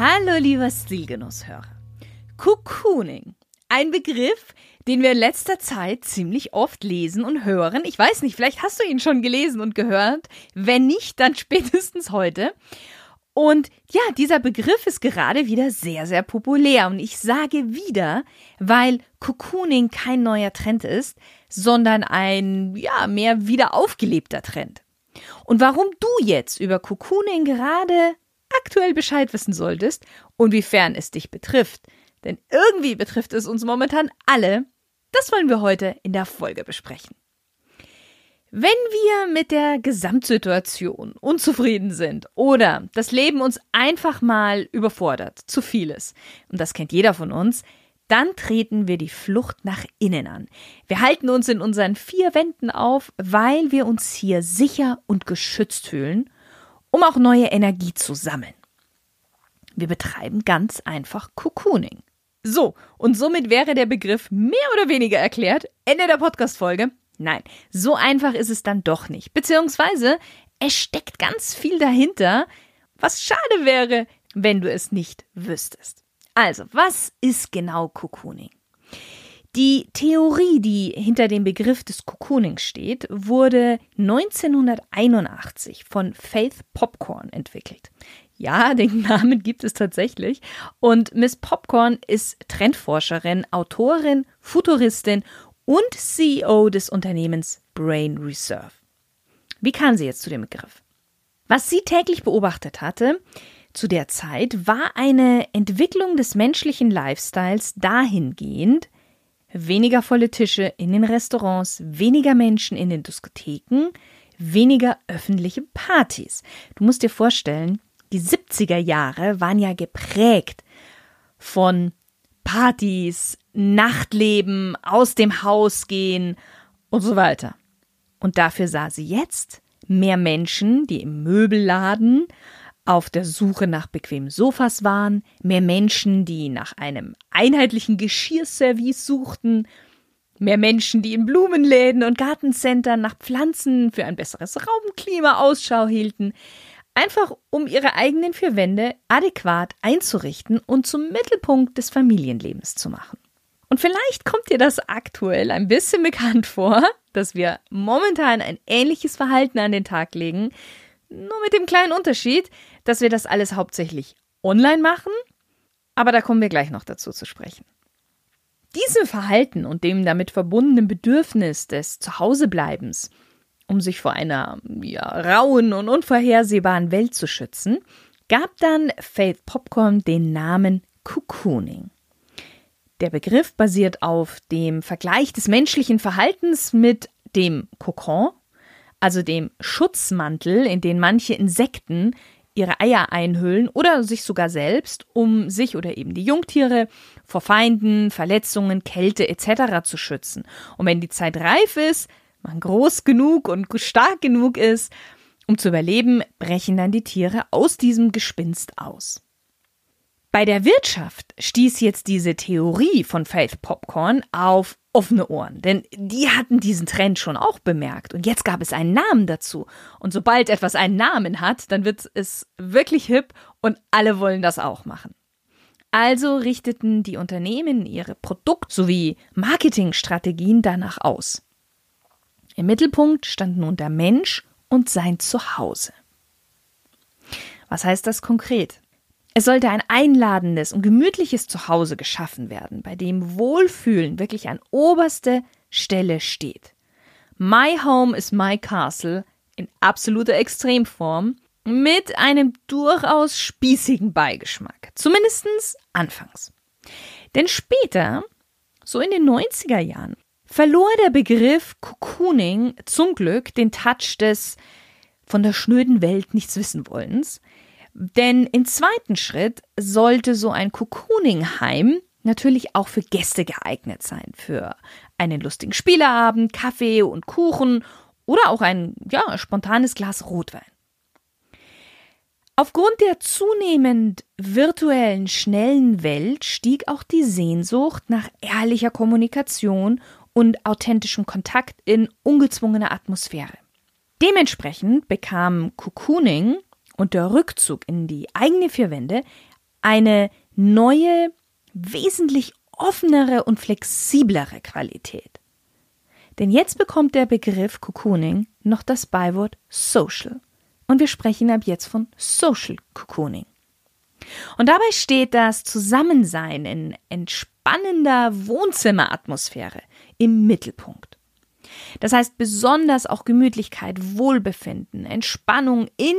Hallo lieber Stilgenusshörer. Cocooning. Ein Begriff, den wir in letzter Zeit ziemlich oft lesen und hören. Ich weiß nicht, vielleicht hast du ihn schon gelesen und gehört. Wenn nicht, dann spätestens heute. Und ja, dieser Begriff ist gerade wieder sehr, sehr populär. Und ich sage wieder, weil Cocooning kein neuer Trend ist, sondern ein, ja, mehr wieder aufgelebter Trend. Und warum du jetzt über Cocooning gerade aktuell Bescheid wissen solltest und wiefern es dich betrifft, denn irgendwie betrifft es uns momentan alle, das wollen wir heute in der Folge besprechen. Wenn wir mit der Gesamtsituation unzufrieden sind oder das Leben uns einfach mal überfordert, zu vieles, und das kennt jeder von uns, dann treten wir die Flucht nach innen an. Wir halten uns in unseren vier Wänden auf, weil wir uns hier sicher und geschützt fühlen, um auch neue Energie zu sammeln. Wir betreiben ganz einfach Cocooning. So, und somit wäre der Begriff mehr oder weniger erklärt. Ende der Podcast-Folge. Nein, so einfach ist es dann doch nicht. Beziehungsweise, es steckt ganz viel dahinter, was schade wäre, wenn du es nicht wüsstest. Also, was ist genau Cocooning? Die Theorie, die hinter dem Begriff des Cocooning steht, wurde 1981 von Faith Popcorn entwickelt. Ja, den Namen gibt es tatsächlich. Und Miss Popcorn ist Trendforscherin, Autorin, Futuristin und CEO des Unternehmens Brain Reserve. Wie kam sie jetzt zu dem Begriff? Was sie täglich beobachtet hatte zu der Zeit, war eine Entwicklung des menschlichen Lifestyles dahingehend, weniger volle Tische in den Restaurants, weniger Menschen in den Diskotheken, weniger öffentliche Partys. Du musst dir vorstellen, die 70er Jahre waren ja geprägt von Partys, Nachtleben, aus dem Haus gehen und so weiter. Und dafür sah sie jetzt mehr Menschen, die im Möbelladen auf der Suche nach bequemen Sofas waren, mehr Menschen, die nach einem einheitlichen Geschirrservice suchten, mehr Menschen, die in Blumenläden und Gartencentern nach Pflanzen für ein besseres Raumklima Ausschau hielten, einfach um ihre eigenen vier Wände adäquat einzurichten und zum Mittelpunkt des Familienlebens zu machen. Und vielleicht kommt dir das aktuell ein bisschen bekannt vor, dass wir momentan ein ähnliches Verhalten an den Tag legen, nur mit dem kleinen Unterschied, dass wir das alles hauptsächlich online machen, aber da kommen wir gleich noch dazu zu sprechen. Diesem Verhalten und dem damit verbundenen Bedürfnis des Zuhausebleibens, um sich vor einer ja, rauen und unvorhersehbaren Welt zu schützen, gab dann Faith Popcorn den Namen Cocooning. Der Begriff basiert auf dem Vergleich des menschlichen Verhaltens mit dem Kokon, also dem Schutzmantel, in den manche Insekten ihre Eier einhüllen oder sich sogar selbst, um sich oder eben die Jungtiere vor Feinden, Verletzungen, Kälte etc. zu schützen. Und wenn die Zeit reif ist, man groß genug und stark genug ist, um zu überleben, brechen dann die Tiere aus diesem Gespinst aus. Bei der Wirtschaft stieß jetzt diese Theorie von Faith Popcorn auf offene Ohren, denn die hatten diesen Trend schon auch bemerkt und jetzt gab es einen Namen dazu. Und sobald etwas einen Namen hat, dann wird es wirklich hip und alle wollen das auch machen. Also richteten die Unternehmen ihre Produkt- sowie Marketingstrategien danach aus. Im Mittelpunkt stand nun der Mensch und sein Zuhause. Was heißt das konkret? Es sollte ein einladendes und gemütliches Zuhause geschaffen werden, bei dem Wohlfühlen wirklich an oberste Stelle steht. My Home is My Castle in absoluter Extremform mit einem durchaus spießigen Beigeschmack. Zumindestens anfangs. Denn später, so in den 90er Jahren, verlor der Begriff Cocooning zum Glück den Touch des von der schnöden Welt nichts wissen wollens Denn im zweiten Schritt sollte so ein Cocooning-Heim natürlich auch für Gäste geeignet sein. Für einen lustigen Spieleabend, Kaffee und Kuchen oder auch ein ja, spontanes Glas Rotwein. Aufgrund der zunehmend virtuellen, schnellen Welt stieg auch die Sehnsucht nach ehrlicher Kommunikation und authentischem Kontakt in ungezwungener Atmosphäre. Dementsprechend bekam Cocooning und der Rückzug in die eigene vier Wände eine neue, wesentlich offenere und flexiblere Qualität. Denn jetzt bekommt der Begriff Cocooning noch das Beiwort Social und wir sprechen ab jetzt von Social Cocooning. Und dabei steht das Zusammensein in entspannender Wohnzimmeratmosphäre im Mittelpunkt. Das heißt besonders auch Gemütlichkeit, Wohlbefinden, Entspannung in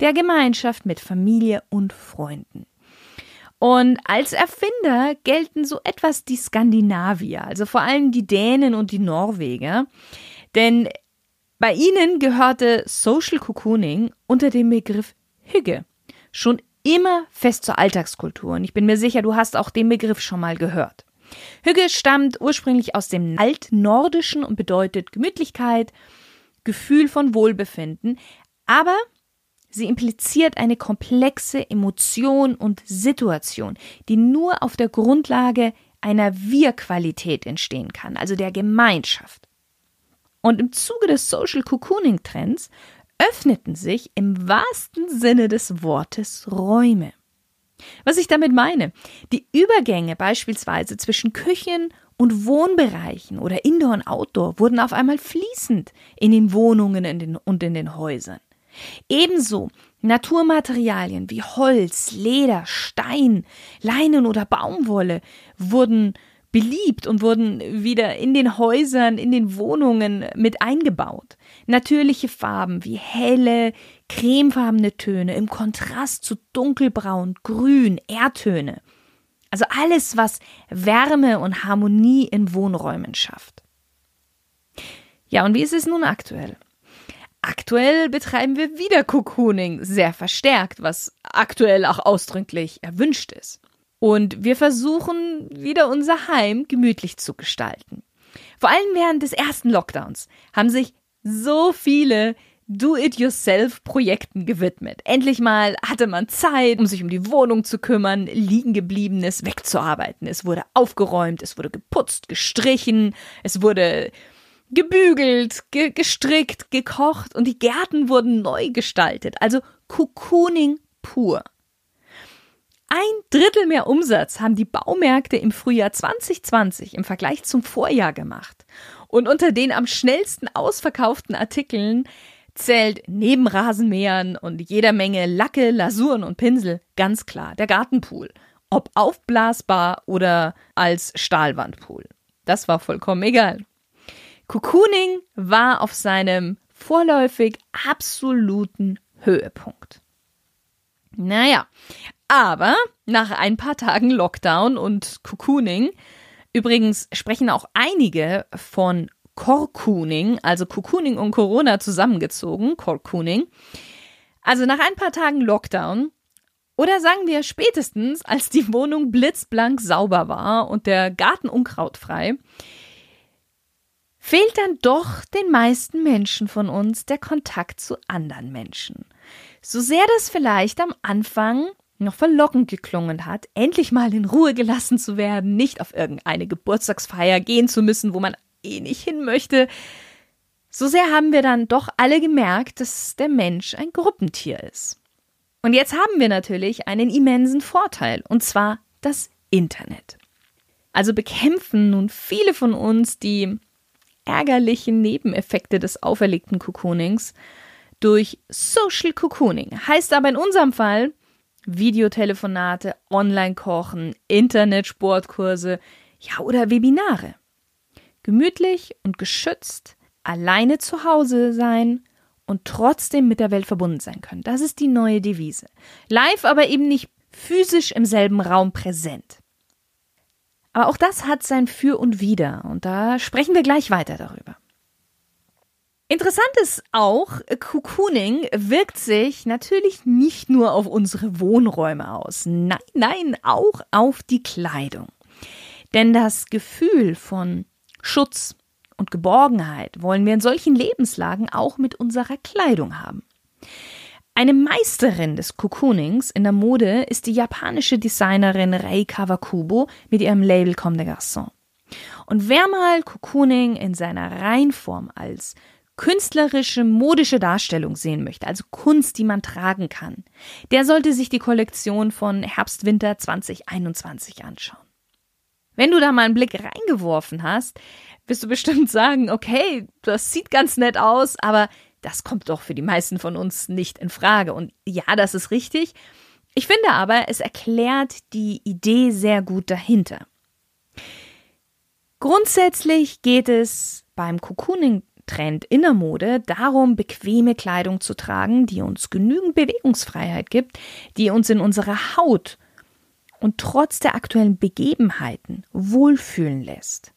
der Gemeinschaft mit Familie und Freunden. Und als Erfinder gelten so etwas die Skandinavier, also vor allem die Dänen und die Norweger, denn bei ihnen gehörte Social Cocooning unter dem Begriff Hüge schon immer fest zur Alltagskultur und ich bin mir sicher, du hast auch den Begriff schon mal gehört. Hüge stammt ursprünglich aus dem Altnordischen und bedeutet Gemütlichkeit, Gefühl von Wohlbefinden, aber sie impliziert eine komplexe Emotion und Situation, die nur auf der Grundlage einer Wir-Qualität entstehen kann, also der Gemeinschaft. Und im Zuge des Social Cocooning Trends öffneten sich im wahrsten Sinne des Wortes Räume. Was ich damit meine, die Übergänge beispielsweise zwischen Küchen und Wohnbereichen oder Indoor und Outdoor wurden auf einmal fließend in den Wohnungen in den, und in den Häusern. Ebenso Naturmaterialien wie Holz, Leder, Stein, Leinen oder Baumwolle wurden beliebt und wurden wieder in den Häusern, in den Wohnungen mit eingebaut. Natürliche Farben wie helle, cremefarbene Töne im Kontrast zu dunkelbraun, grün, Erdtöne. Also alles, was Wärme und Harmonie in Wohnräumen schafft. Ja, und wie ist es nun aktuell? Aktuell betreiben wir wieder Cocooning, sehr verstärkt, was aktuell auch ausdrücklich erwünscht ist. Und wir versuchen wieder unser Heim gemütlich zu gestalten. Vor allem während des ersten Lockdowns haben sich so viele Do-it-yourself-Projekten gewidmet. Endlich mal hatte man Zeit, um sich um die Wohnung zu kümmern, liegengebliebenes wegzuarbeiten. Es wurde aufgeräumt, es wurde geputzt, gestrichen, es wurde gebügelt, ge gestrickt, gekocht und die Gärten wurden neu gestaltet. Also Cocooning pur. Ein Drittel mehr Umsatz haben die Baumärkte im Frühjahr 2020 im Vergleich zum Vorjahr gemacht. Und unter den am schnellsten ausverkauften Artikeln zählt neben Rasenmähern und jeder Menge Lacke, Lasuren und Pinsel ganz klar der Gartenpool. Ob aufblasbar oder als Stahlwandpool. Das war vollkommen egal. Cocooning war auf seinem vorläufig absoluten Höhepunkt. Naja, aber nach ein paar Tagen Lockdown und Cocooning, übrigens sprechen auch einige von Corcooning, also Cocooning und Corona zusammengezogen, Corcooning. Also nach ein paar Tagen Lockdown oder sagen wir spätestens, als die Wohnung blitzblank sauber war und der Garten unkrautfrei, fehlt dann doch den meisten Menschen von uns der Kontakt zu anderen Menschen. So sehr das vielleicht am Anfang noch verlockend geklungen hat, endlich mal in Ruhe gelassen zu werden, nicht auf irgendeine Geburtstagsfeier gehen zu müssen, wo man eh nicht hin möchte. So sehr haben wir dann doch alle gemerkt, dass der Mensch ein Gruppentier ist. Und jetzt haben wir natürlich einen immensen Vorteil, und zwar das Internet. Also bekämpfen nun viele von uns die ärgerlichen Nebeneffekte des auferlegten Cocoonings durch Social Cocooning. Heißt aber in unserem Fall, Videotelefonate, Online-Kochen, Internet-Sportkurse, ja oder Webinare. Gemütlich und geschützt, alleine zu Hause sein und trotzdem mit der Welt verbunden sein können. Das ist die neue Devise. Live aber eben nicht physisch im selben Raum präsent. Aber auch das hat sein Für und Wider und da sprechen wir gleich weiter darüber. Interessant ist auch, Cocooning wirkt sich natürlich nicht nur auf unsere Wohnräume aus. Nein, nein, auch auf die Kleidung. Denn das Gefühl von Schutz und Geborgenheit wollen wir in solchen Lebenslagen auch mit unserer Kleidung haben. Eine Meisterin des Cocoonings in der Mode ist die japanische Designerin Rei Kawakubo mit ihrem Label Comme des Garçons. Und wer mal Cocooning in seiner Reinform als künstlerische, modische Darstellung sehen möchte, also Kunst, die man tragen kann, der sollte sich die Kollektion von Herbst-Winter 2021 anschauen. Wenn du da mal einen Blick reingeworfen hast, wirst du bestimmt sagen, okay, das sieht ganz nett aus, aber das kommt doch für die meisten von uns nicht in Frage. Und ja, das ist richtig. Ich finde aber, es erklärt die Idee sehr gut dahinter. Grundsätzlich geht es beim Cocooning Trend in der Mode darum, bequeme Kleidung zu tragen, die uns genügend Bewegungsfreiheit gibt, die uns in unserer Haut und trotz der aktuellen Begebenheiten wohlfühlen lässt.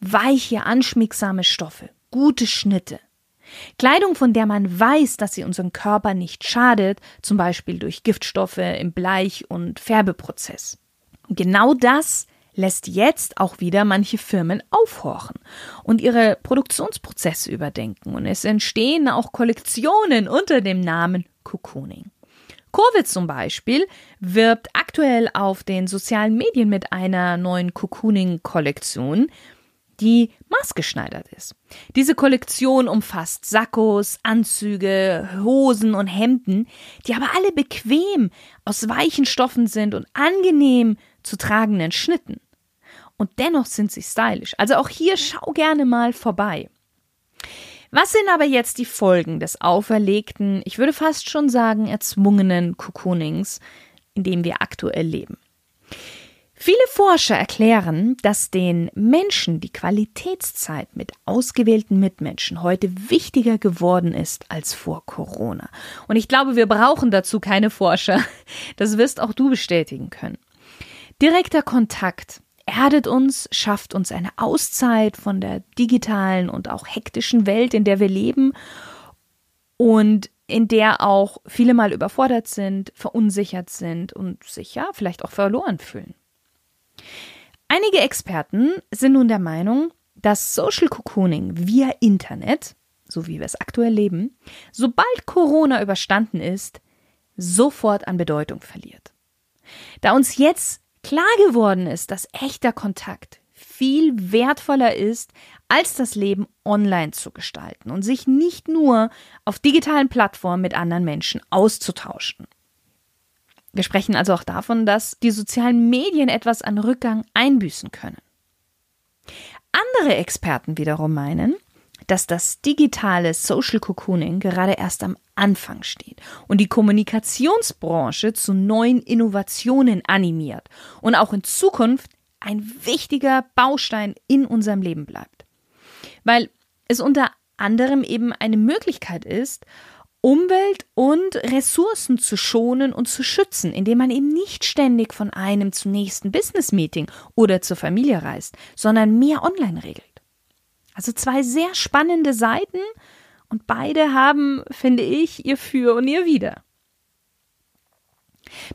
Weiche, anschmiegsame Stoffe, gute Schnitte. Kleidung, von der man weiß, dass sie unseren Körper nicht schadet, zum Beispiel durch Giftstoffe im Bleich- und Färbeprozess. genau das lässt jetzt auch wieder manche Firmen aufhorchen und ihre Produktionsprozesse überdenken und es entstehen auch Kollektionen unter dem Namen Cocooning. Kurve zum Beispiel wirbt aktuell auf den sozialen Medien mit einer neuen Cocooning-Kollektion, die maßgeschneidert ist. Diese Kollektion umfasst Sakkos, Anzüge, Hosen und Hemden, die aber alle bequem aus weichen Stoffen sind und angenehm zu tragenden Schnitten. Und dennoch sind sie stylisch. Also auch hier schau gerne mal vorbei. Was sind aber jetzt die Folgen des auferlegten, ich würde fast schon sagen, erzwungenen Cocoonings, in dem wir aktuell leben? Viele Forscher erklären, dass den Menschen die Qualitätszeit mit ausgewählten Mitmenschen heute wichtiger geworden ist als vor Corona. Und ich glaube, wir brauchen dazu keine Forscher. Das wirst auch du bestätigen können. Direkter Kontakt erdet uns, schafft uns eine Auszeit von der digitalen und auch hektischen Welt, in der wir leben und in der auch viele mal überfordert sind, verunsichert sind und sich ja vielleicht auch verloren fühlen. Einige Experten sind nun der Meinung, dass Social Cocooning via Internet, so wie wir es aktuell leben, sobald Corona überstanden ist, sofort an Bedeutung verliert. Da uns jetzt klar geworden ist, dass echter Kontakt viel wertvoller ist, als das Leben online zu gestalten und sich nicht nur auf digitalen Plattformen mit anderen Menschen auszutauschen. Wir sprechen also auch davon, dass die sozialen Medien etwas an Rückgang einbüßen können. Andere Experten wiederum meinen, dass das digitale Social Cocooning gerade erst am Anfang steht und die Kommunikationsbranche zu neuen Innovationen animiert und auch in Zukunft ein wichtiger Baustein in unserem Leben bleibt. Weil es unter anderem eben eine Möglichkeit ist, Umwelt und Ressourcen zu schonen und zu schützen, indem man eben nicht ständig von einem zum nächsten Business-Meeting oder zur Familie reist, sondern mehr online regelt. Also zwei sehr spannende Seiten und beide haben, finde ich, ihr Für und ihr Wider.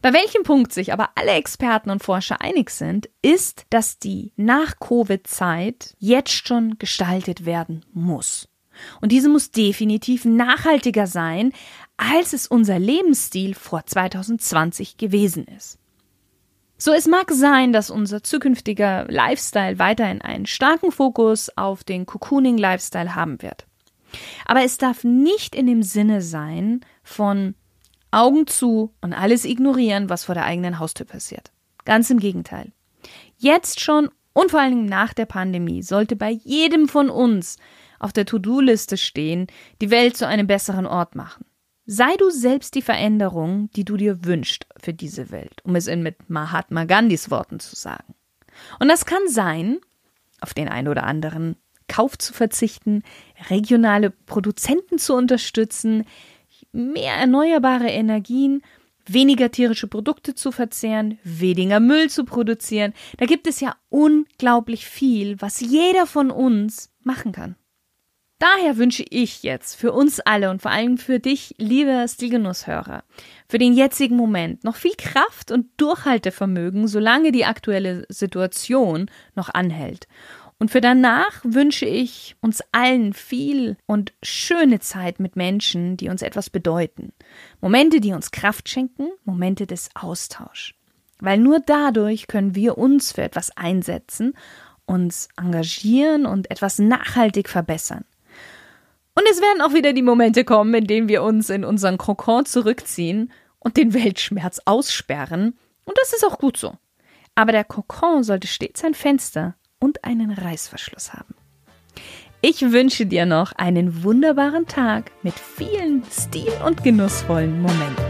Bei welchem Punkt sich aber alle Experten und Forscher einig sind, ist, dass die Nach-Covid-Zeit jetzt schon gestaltet werden muss. Und diese muss definitiv nachhaltiger sein, als es unser Lebensstil vor 2020 gewesen ist. So, es mag sein, dass unser zukünftiger Lifestyle weiterhin einen starken Fokus auf den Cocooning-Lifestyle haben wird. Aber es darf nicht in dem Sinne sein von Augen zu und alles ignorieren, was vor der eigenen Haustür passiert. Ganz im Gegenteil. Jetzt schon und vor allem nach der Pandemie sollte bei jedem von uns auf der To-Do-Liste stehen, die Welt zu einem besseren Ort machen. Sei du selbst die Veränderung, die du dir wünschst für diese Welt, um es in mit Mahatma Gandhis Worten zu sagen. Und das kann sein, auf den einen oder anderen Kauf zu verzichten, regionale Produzenten zu unterstützen, mehr erneuerbare Energien, weniger tierische Produkte zu verzehren, weniger Müll zu produzieren. Da gibt es ja unglaublich viel, was jeder von uns machen kann. Daher wünsche ich jetzt für uns alle und vor allem für dich, liebe Stilgenusshörer, für den jetzigen Moment noch viel Kraft und Durchhaltevermögen, solange die aktuelle Situation noch anhält. Und für danach wünsche ich uns allen viel und schöne Zeit mit Menschen, die uns etwas bedeuten. Momente, die uns Kraft schenken, Momente des Austauschs. Weil nur dadurch können wir uns für etwas einsetzen, uns engagieren und etwas nachhaltig verbessern. Und es werden auch wieder die Momente kommen, in denen wir uns in unseren Kokon zurückziehen und den Weltschmerz aussperren. Und das ist auch gut so. Aber der Kokon sollte stets ein Fenster und einen Reißverschluss haben. Ich wünsche dir noch einen wunderbaren Tag mit vielen stil- und genussvollen Momenten.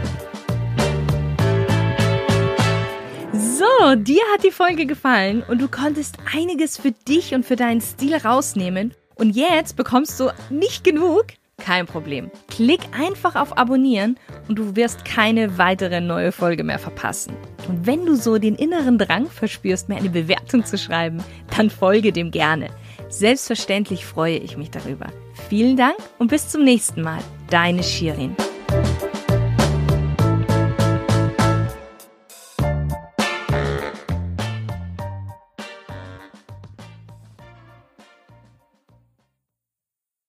So, dir hat die Folge gefallen und du konntest einiges für dich und für deinen Stil rausnehmen und jetzt bekommst du nicht genug? Kein Problem. Klick einfach auf Abonnieren und du wirst keine weitere neue Folge mehr verpassen. Und wenn du so den inneren Drang verspürst, mir eine Bewertung zu schreiben, dann folge dem gerne. Selbstverständlich freue ich mich darüber. Vielen Dank und bis zum nächsten Mal. Deine Shirin.